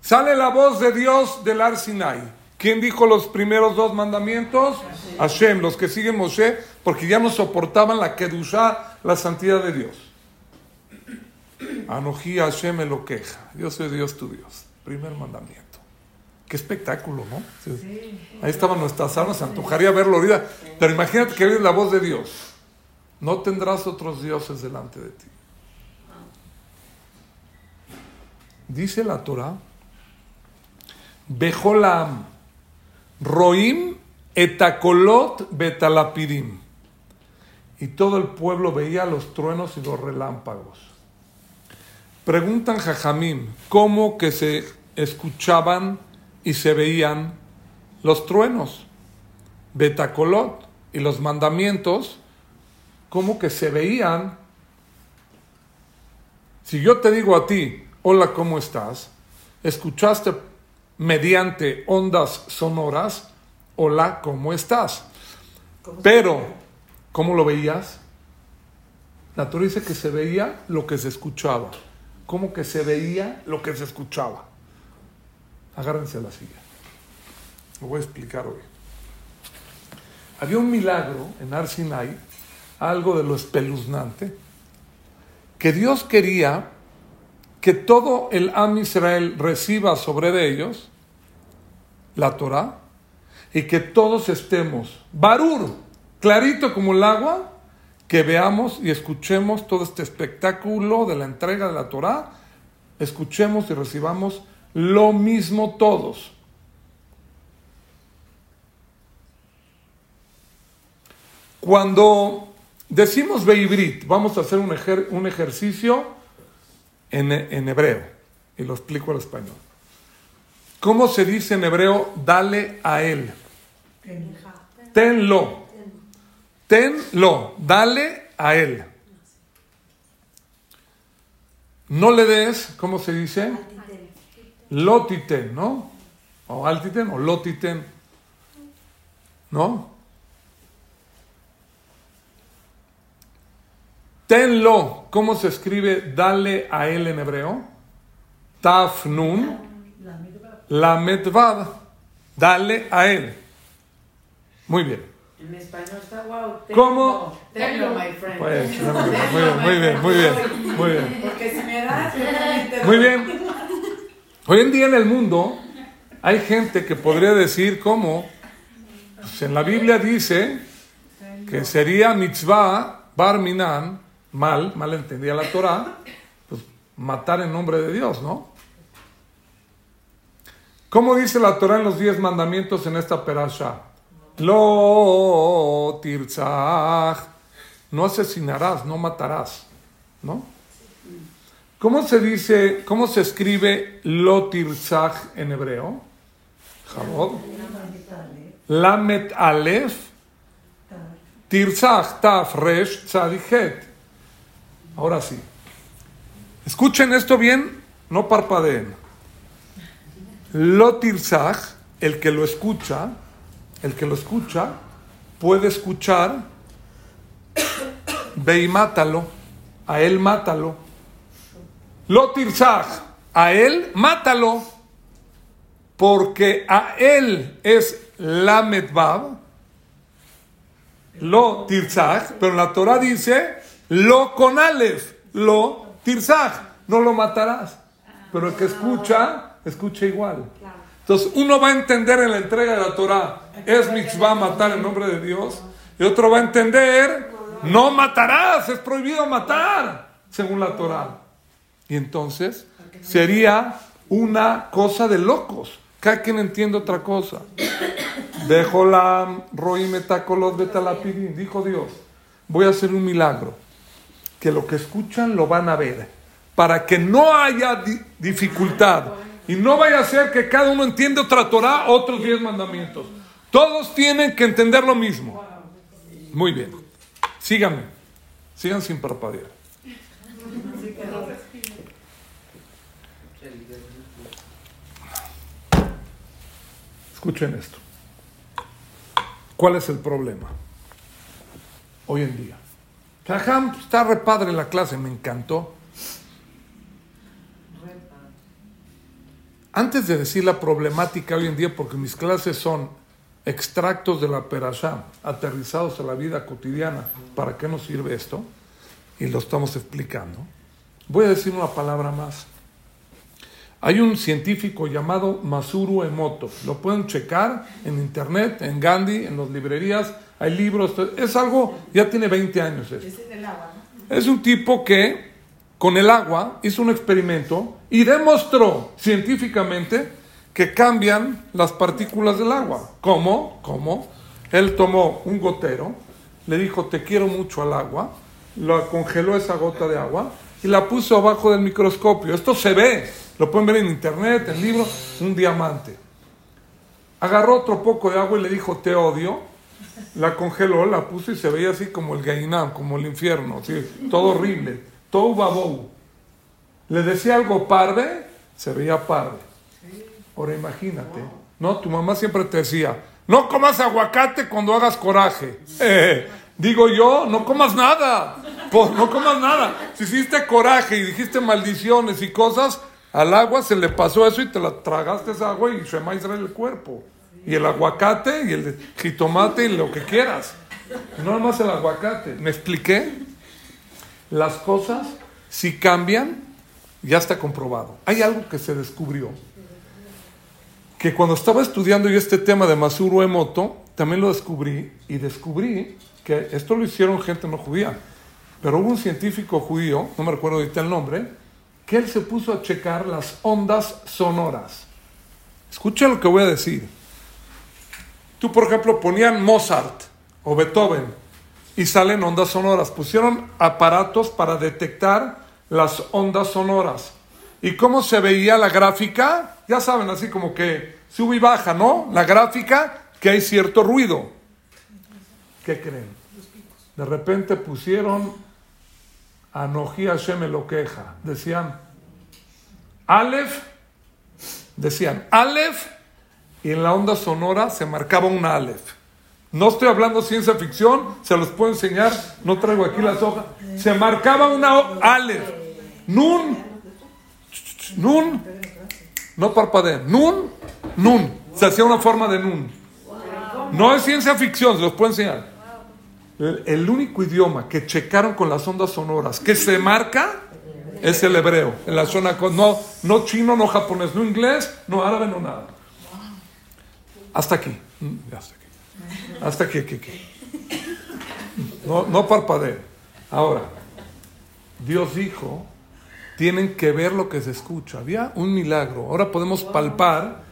Sale la voz de Dios del Ar Sinai. ¿Quién dijo los primeros dos mandamientos? Hashem, los que siguen Moshe, porque ya no soportaban la Kedushá, la santidad de Dios. Anoji Hashem me lo queja. Yo soy Dios tu Dios. Primer mandamiento. Qué espectáculo, ¿no? Ahí estaban nuestras almas, se antojaría verlo ahorita. Pero imagínate que oyes la voz de Dios. No tendrás otros dioses delante de ti. Dice la Torah, Bejolam, Roim etakolot betalapidim. y todo el pueblo veía los truenos y los relámpagos. Preguntan Jajamim, ¿cómo que se escuchaban y se veían los truenos? Betacolot y los mandamientos, ¿cómo que se veían? Si yo te digo a ti, hola, ¿cómo estás? Escuchaste mediante ondas sonoras, hola, ¿cómo estás? Pero, ¿cómo lo veías? La Torah dice que se veía lo que se escuchaba. ¿Cómo que se veía lo que se escuchaba? Agárrense a la silla. Lo voy a explicar hoy. Había un milagro en Arsinai, algo de lo espeluznante, que Dios quería que todo el Am Israel reciba sobre ellos la Torah y que todos estemos, barur, clarito como el agua, que veamos y escuchemos todo este espectáculo de la entrega de la Torah, escuchemos y recibamos lo mismo todos. Cuando decimos Beibrit, vamos a hacer un, un ejercicio en, en hebreo, y lo explico al español. ¿Cómo se dice en hebreo, dale a él? Tenlo. Tenlo. Dale a él. No le des, ¿cómo se dice? Lotiten, ¿no? O altiten o lotiten. ¿No? Tenlo. ¿Cómo se escribe dale a él en hebreo? Tafnun. La. Dale a él. Muy bien. En español está wow. ¿Cómo? Tenlo, my friend. Pues, muy bien, muy bien, muy bien, muy bien. Porque si me das, yo también te Muy doy. bien. Hoy en día en el mundo hay gente que podría decir cómo, pues en la Biblia dice que sería mitzvah bar minan, mal, mal entendía la Torah, pues matar en nombre de Dios, ¿no? ¿Cómo dice la Torah en los diez mandamientos en esta perasha? Lo tirzach. No asesinarás, no matarás, ¿no? ¿Cómo se dice, cómo se escribe lo tirzach en hebreo? Jabod. Lamet alef. Tirzach taf resh tzadichet. Ahora sí. Escuchen esto bien, no parpadeen. Lo tirzach, el que lo escucha, el que lo escucha, puede escuchar, ve y mátalo, a él mátalo. Lo tirzach, a él mátalo, porque a él es la medbab, lo tirzach, pero la Torah dice lo con alef, lo tirzach, no lo matarás, pero el que escucha, escucha igual. Entonces uno va a entender en la entrega de la Torah, es mitzvah matar en nombre de Dios, y otro va a entender, no matarás, es prohibido matar, según la Torah. Y entonces sería una cosa de locos. Cada quien entiende otra cosa. Dejo la roimetacolot betalapidim, dijo Dios. Voy a hacer un milagro. Que lo que escuchan lo van a ver. Para que no haya di- dificultad. Y no vaya a ser que cada uno entienda otra Torah, otros diez mandamientos. Todos tienen que entender lo mismo. Muy bien. Síganme. Sigan sin parpadear. Escuchen esto. ¿Cuál es el problema? Hoy en día. Jajam, está re padre la clase, me encantó. Antes de decir la problemática hoy en día, porque mis clases son extractos de la Perashá, aterrizados a la vida cotidiana, ¿para qué nos sirve esto? Y lo estamos explicando. Voy a decir una palabra más. Hay un científico llamado Masuru Emoto. Lo pueden checar en internet, en Gandhi, en las librerías. Hay libros. Es algo, ya tiene 20 años. Es un tipo que con el agua hizo un experimento y demostró científicamente que cambian las partículas del agua. ¿Cómo? ¿Cómo? Él tomó un gotero, le dijo, te quiero mucho al agua, la congeló esa gota de agua y la puso abajo del microscopio. Esto se ve, lo pueden ver en internet, en libros, un diamante. Agarró otro poco de agua y le dijo, te odio. La congeló, la puso y se veía así como el gainán, como el infierno, todo horrible, todo babou. Le decía algo parve, se veía parve. Ahora imagínate, ¿no? Tu mamá siempre te decía, no comas aguacate cuando hagas coraje. digo yo, no comas nada, pues, no comas nada. Si hiciste coraje y dijiste maldiciones y cosas, al agua se le pasó eso y te la tragaste esa agua y se maíz el cuerpo. Y el aguacate y el jitomate y lo que quieras. No nomás el aguacate. ¿Me expliqué? Las cosas, si cambian, ya está comprobado. Hay algo que se descubrió. Que cuando estaba estudiando yo este tema de Masuro Emoto, también lo descubrí y descubrí que esto lo hicieron gente no judía. Pero hubo un científico judío, no me recuerdo ahorita el nombre, que él se puso a checar las ondas sonoras. Escucha lo que voy a decir. Tú, por ejemplo, ponían Mozart o Beethoven y salen ondas sonoras. Pusieron aparatos para detectar las ondas sonoras. ¿Y cómo se veía la gráfica? Ya saben, así como que sube y baja, ¿no? La gráfica, que hay cierto ruido. ¿Qué creen? De repente pusieron Anoji Hashem lo. Decían Aleph, decían Aleph, y en la onda sonora se marcaba un Aleph. No estoy hablando ciencia ficción, se los puedo enseñar, no traigo aquí las hojas. Se marcaba una Aleph. Nun, Nun, no parpadeen. Nun, Nun. Se hacía una forma de Nun. No es ciencia ficción, se los puedo enseñar. El, único idioma que checaron con las ondas sonoras que se marca es el hebreo. En la zona no, no chino, no japonés, no inglés, no árabe, no nada. Hasta aquí. Mm, hasta aquí. Hasta aquí, aquí, No, no parpadee. Ahora, Dios dijo, tienen que ver lo que se escucha. Había un milagro. Ahora podemos palpar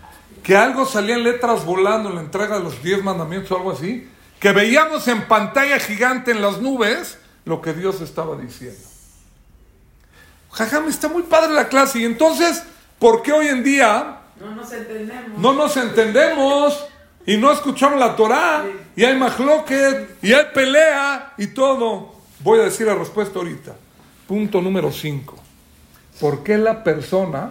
que algo salía en letras volando en la entrega de los diez mandamientos o algo así que veíamos en pantalla gigante en las nubes lo que Dios estaba diciendo. Jajam, está muy padre la clase. Y entonces, ¿por qué hoy en día no nos entendemos? No nos entendemos y no escuchamos la Torah y hay mahloket y hay pelea y todo. Voy a decir la respuesta ahorita. Punto número 5. ¿Por qué la persona,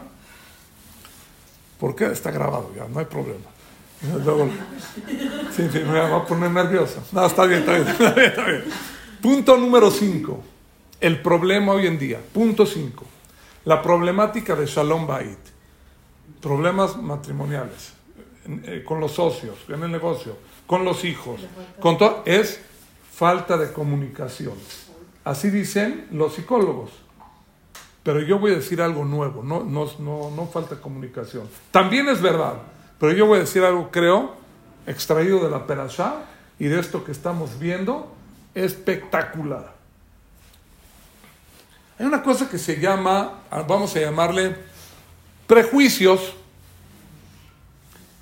por qué está grabado ya, no hay problema? me va a poner nervioso. No, está bien, está bien, está bien. Punto número 5. El problema hoy en día. Punto 5. La problemática de Shalom Bait. Problemas matrimoniales. Eh, con los socios, en el negocio, con los hijos. Con todo, es falta de comunicación. Así dicen los psicólogos. Pero yo voy a decir algo nuevo. No, no, no, no falta comunicación. También es verdad. Pero yo voy a decir algo, creo, extraído de la Perashá y de esto que estamos viendo, espectacular. Hay una cosa que se llama, vamos a llamarle prejuicios.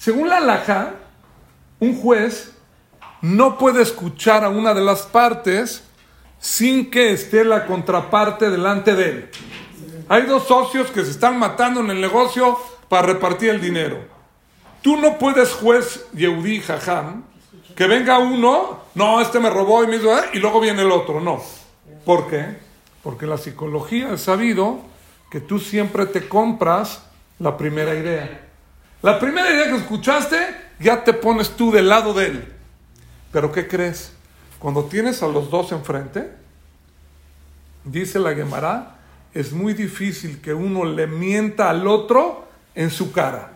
Según la Laja, un juez no puede escuchar a una de las partes sin que esté la contraparte delante de él. Hay dos socios que se están matando en el negocio para repartir el dinero. Tú no puedes, juez Yehudi Jajam, que venga uno, no, este me robó y me hizo, ¿eh? y luego viene el otro. No. ¿Por qué? Porque la psicología ha sabido que tú siempre te compras la primera idea. La primera idea que escuchaste, ya te pones tú del lado de él. Pero ¿qué crees? Cuando tienes a los dos enfrente, dice la Gemara, es muy difícil que uno le mienta al otro en su cara.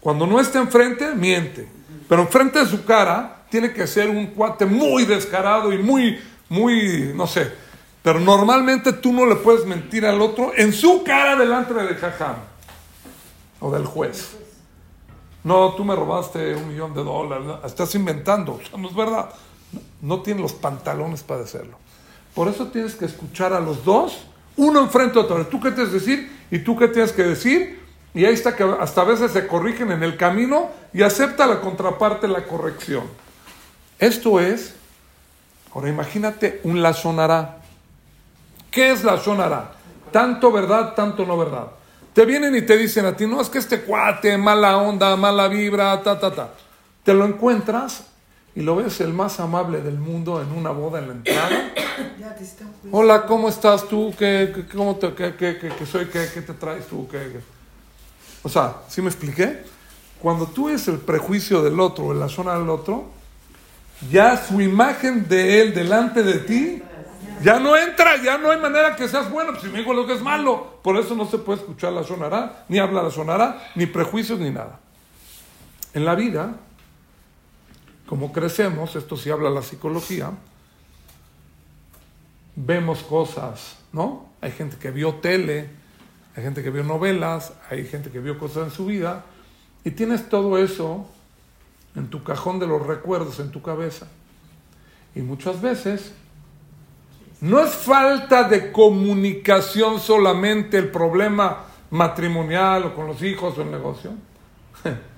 Cuando no está enfrente, miente. Pero enfrente de su cara, tiene que ser un cuate muy descarado y muy, muy, no sé. Pero normalmente tú no le puedes mentir al otro en su cara delante del jajam o del juez. No, tú me robaste un millón de dólares. Estás inventando. no es verdad. No, no los pantalones para hacerlo. Por eso tienes que escuchar a los dos, uno enfrente de otro. ¿Tú qué tienes que decir? ¿Y tú qué tienes que decir? Y ahí está que hasta a veces se corrigen en el camino y acepta la contraparte la corrección. Esto es Ahora imagínate un la sonará. ¿Qué es la sonará? Tanto verdad, tanto no verdad. Te vienen y te dicen a ti, no, es que este cuate, mala onda, mala vibra, ta, ta, ta. Te lo encuentras y lo ves el más amable del mundo en una boda en la entrada. Hola, ¿cómo estás tú? ¿Qué, cómo te, qué, qué, soy? ¿Qué, ¿Qué, te traes tú? ¿Qué, O sea, ¿sí me expliqué? Cuando tú es el prejuicio del otro, en la zona del otro, ya su imagen de él delante de ti ya no entra, ya no hay manera que seas bueno. Pues si me digo lo que es malo, por eso no se puede escuchar la sonará, ni hablar la sonará, ni prejuicios, ni nada. En la vida, como crecemos, esto sí habla la psicología, vemos cosas, ¿no? Hay gente que vio tele, hay gente que vio novelas, hay gente que vio cosas en su vida, y tienes todo eso en tu cajón de los recuerdos, en tu cabeza. Y muchas veces no es falta de comunicación solamente el problema matrimonial o con los hijos o el negocio.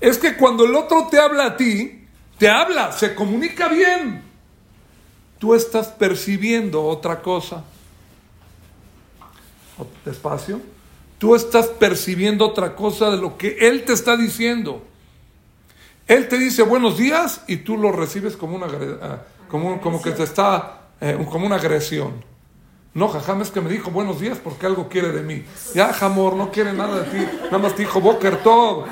Es que cuando el otro te habla a ti, te habla, se comunica bien. Tú estás percibiendo otra cosa. Despacio. Tú estás percibiendo otra cosa de lo que él te está diciendo. Él te dice buenos días y tú lo recibes como una como, como que te está eh, como una agresión. No, Jajam es que me dijo buenos días porque algo quiere de mí. Ya, Jamor, no quiere nada de ti. Nada más te dijo Boker todo.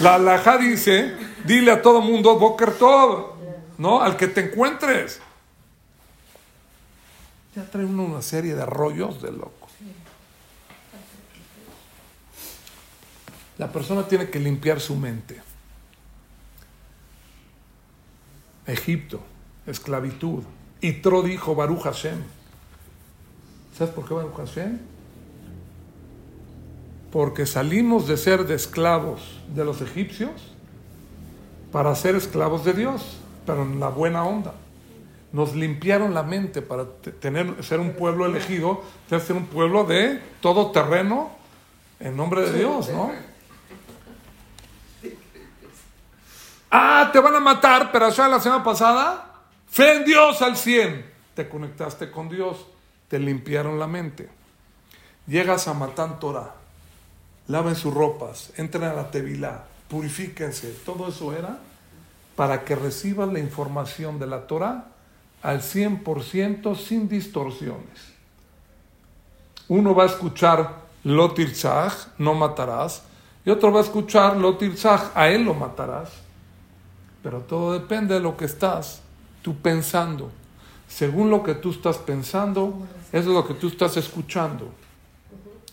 La alajá dice, dile a todo mundo Boker. ¿No? Al que te encuentres. Ya trae uno una serie de rollos de loco. La persona tiene que limpiar su mente. Egipto, esclavitud, y Tro dijo Baruch Hashem. ¿Sabes por qué Baruch Hashem? Porque salimos de ser de esclavos de los egipcios para ser esclavos de Dios, pero en la buena onda. Nos limpiaron la mente para tener, ser un pueblo elegido, ser un pueblo de todo terreno en nombre de Dios, ¿no? Ah, te van a matar, pero ya la semana pasada Fe en Dios al 100. Te conectaste con Dios, te limpiaron la mente. Llegas a Matán Torah, laven sus ropas, entren a la Tevilá, purifíquense. Todo eso era para que recibas la información de la Torah al 100% sin distorsiones. Uno va a escuchar Lotirzach, no matarás, y otro va a escuchar Lotirzach, a él lo matarás. Pero todo depende de lo que estás tú pensando. Según lo que tú estás pensando, eso es lo que tú estás escuchando.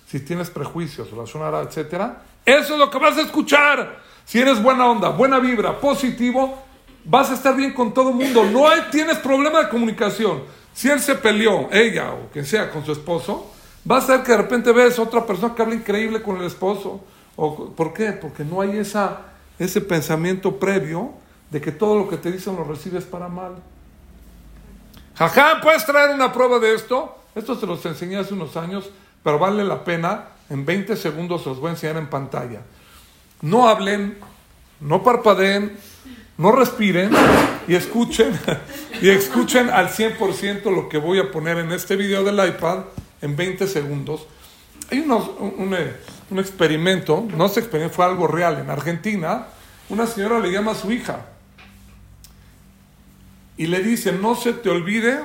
Si tienes prejuicios, la sonará, etcétera, eso es lo que vas a escuchar. Si eres buena onda, buena vibra, positivo, vas a estar bien con todo el mundo. No hay, tienes problema de comunicación. Si él se peleó, ella o quien sea, con su esposo, va a ser que de repente ves otra persona que habla increíble con el esposo. O, ¿Por qué? Porque no hay esa, ese pensamiento previo de que todo lo que te dicen lo recibes para mal. Jajá, ¿puedes traer una prueba de esto? Esto se los enseñé hace unos años, pero vale la pena. En 20 segundos os voy a enseñar en pantalla. No hablen, no parpadeen, no respiren y escuchen, y escuchen al 100% lo que voy a poner en este video del iPad en 20 segundos. Hay un, un experimento, no se experimento, fue algo real. En Argentina, una señora le llama a su hija y le dice, no se te olvide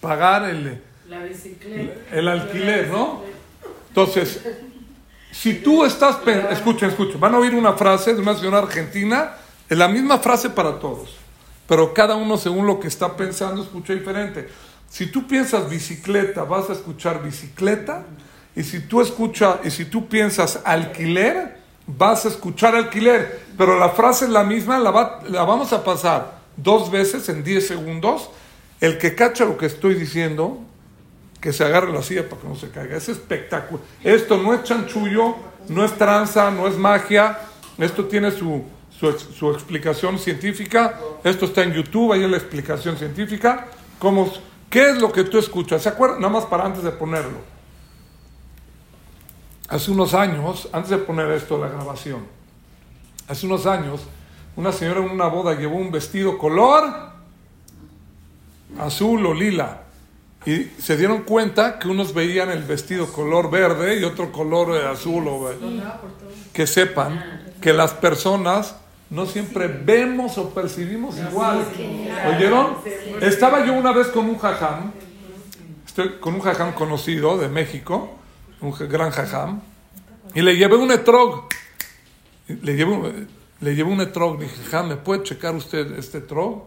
pagar el, el alquiler, ¿no? Entonces, si tú estás, escuchen, escuchen, van a oír una frase de una señora argentina, es la misma frase para todos, pero cada uno según lo que está pensando escucha diferente. Si tú piensas bicicleta, vas a escuchar bicicleta, y si tú escuchas, y si tú piensas alquiler, vas a escuchar alquiler, pero la frase es la misma, la, la vamos a pasar dos veces en 10 segundos, el que cacha lo que estoy diciendo, que se agarre la silla para que no se caiga. Es espectáculo. Esto no es chanchullo, no es tranza, no es magia. Esto tiene su, su, explicación científica. Esto está en YouTube, ahí es la explicación científica. ¿Cómo, ¿Qué es lo que tú escuchas? ¿Se acuerdan? Nada más para antes de ponerlo. Hace unos años, antes de poner esto, la grabación, hace unos años una señora en una boda llevó un vestido color azul o lila. Y se dieron cuenta que unos veían el vestido color verde y otro color eh, azul o Que sepan que las personas no siempre vemos o percibimos igual. ¿Oyeron? Estaba yo una vez con un jajam, estoy con un jajam conocido de México, un gran jajam, y le llevé un etrog. Le llevé un, le llevé un etrog. Le dije, jajam, ¿me puede checar usted este etrog?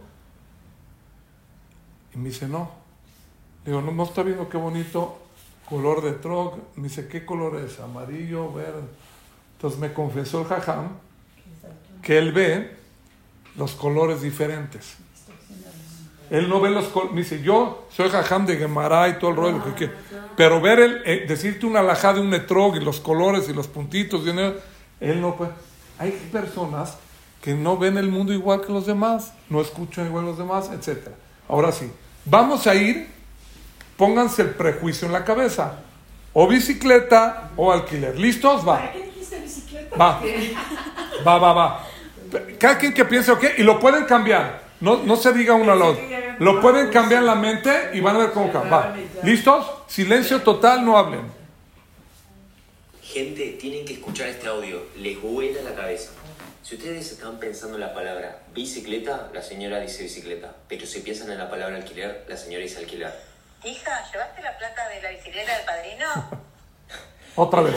Y me dice, no. Le digo, no, no está viendo qué bonito color de etrog. Me dice, ¿qué color es? Amarillo, verde. Entonces me confesó el jajam que él ve los colores diferentes. Él no ve los colores. Dice, yo soy jajam de Gemara y todo el rollo, que. Pero ver el, eh, decirte una alajá de un etrog y los colores y los puntitos, él no puede. Hay personas que no ven el mundo igual que los demás, no escuchan igual que los demás, etc. Ahora sí, vamos a ir, pónganse el prejuicio en la cabeza. O bicicleta o alquiler. ¿Listos? Va. Va. Va, va, va. Cada quien que piense, ok, y lo pueden cambiar. No, no se diga uno al otro. Lo pueden cambiar en la mente y van a ver cómo cambia. Va. ¿Listos? Silencio total, no hablen. Gente, tienen que escuchar este audio. Les vuela la cabeza. Si ustedes están pensando en la palabra bicicleta, la señora dice bicicleta. Pero si piensan en la palabra alquiler, la señora dice alquiler. Hija, ¿llevaste la plata de la bicicleta del padrino? Otra vez.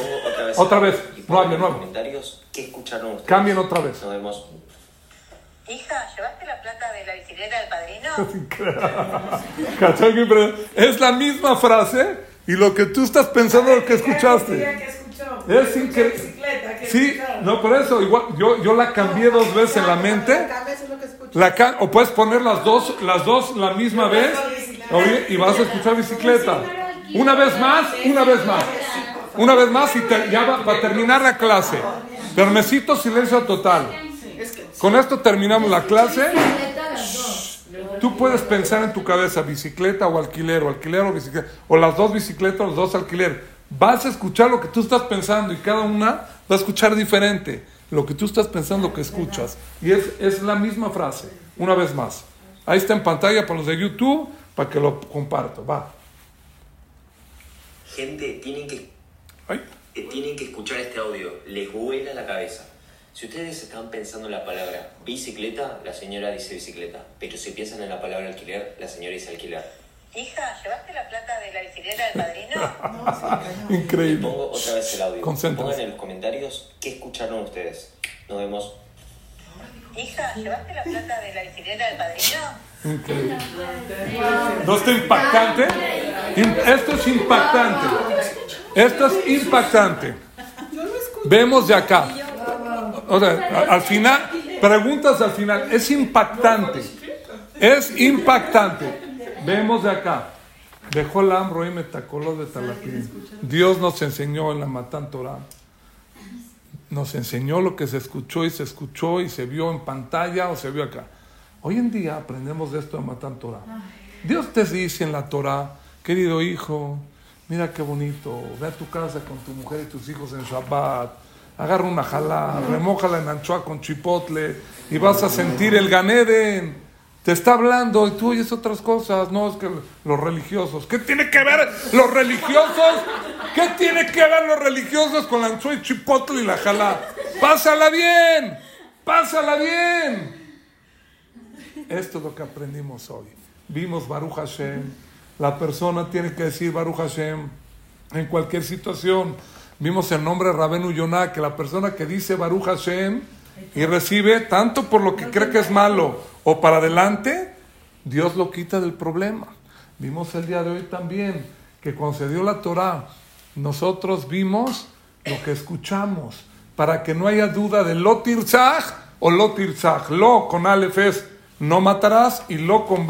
Otra vez. No hable, no comentarios qué escucharon ustedes. Cambien otra vez. Nos vemos. Hija, ¿llevaste la plata de la bicicleta del padrino? es la misma frase y lo que tú estás pensando lo que escuchaste. Es increíble. Sí, no, por eso, igual, yo, yo la cambié dos veces en la mente. La o puedes poner las dos, las dos la misma vez y vas a escuchar bicicleta. Una vez más, una vez más. Una vez más y ya va, para terminar la clase. Permesito silencio total. Con esto terminamos la clase. Tú puedes pensar en tu cabeza bicicleta o alquiler, o alquiler o bicicleta, o las dos bicicletas, los dos alquiler. Vas a escuchar lo que tú estás pensando y cada una va a escuchar diferente. Lo que tú estás pensando, lo que escuchas. Y es, es la misma frase, una vez más. Ahí está en pantalla para los de YouTube, para que lo comparto. Va. Gente, tienen que tienen que escuchar este audio, les vuela la cabeza. Si ustedes están pensando en la palabra bicicleta, la señora dice bicicleta. Pero si piensan en la palabra alquiler, la señora dice alquiler. Hija, ¿llevaste la plata de la bicicleta del padrino? Increíble. pongo otra vez el audio. Pongan en los comentarios qué escucharon ustedes. Nos vemos. Hija, ¿llevaste la plata de la bicicleta del padrino? Increíble. ¿No está impactante? Esto es impactante. Esto es impactante. Vemos de acá. O sea, al final, preguntas al final. Es impactante. Es impactante. Vemos de acá. Dejó la tacó de talapín. Dios nos enseñó en la Matan Torah. Nos enseñó lo que se escuchó y se escuchó y se vio en pantalla o se vio acá. Hoy en día aprendemos de esto de Matan Torah. Dios te dice en la Torah, querido hijo, mira qué bonito, ve a tu casa con tu mujer y tus hijos en Shabbat, agarra una jalá, remójala en anchoa con chipotle y vas a sentir el Ganeden. Te está hablando y tú oyes otras cosas. No, es que los religiosos. ¿Qué tiene que ver los religiosos? ¿Qué tiene que ver los religiosos con la anchoa y chipotle y la jalá? Pásala bien, pásala bien. Esto es lo que aprendimos hoy. Vimos Baruch Hashem la persona tiene que decir Baruch Hashem en cualquier situación. Vimos el nombre Rabenu Yonah, que la persona que dice Baruch Hashem y recibe tanto por lo que cree que es malo o para adelante, Dios lo quita del problema. Vimos el día de hoy también que cuando se dio la Torah, nosotros vimos lo que escuchamos, para que no haya duda de lo tirzach o lo tirzach. Lo con Aleph es no matarás y lo con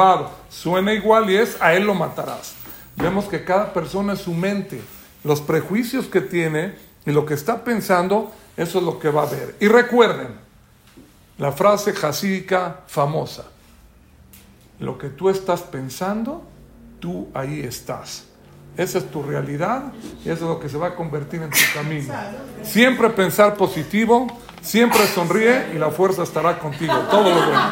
suena igual y es a él lo matarás. Vemos que cada persona es su mente, los prejuicios que tiene y lo que está pensando, eso es lo que va a ver. Y recuerden la frase jasídica famosa, lo que tú estás pensando, tú ahí estás. Esa es tu realidad y eso es lo que se va a convertir en tu camino. Siempre pensar positivo, siempre sonríe y la fuerza estará contigo. Todo lo bueno.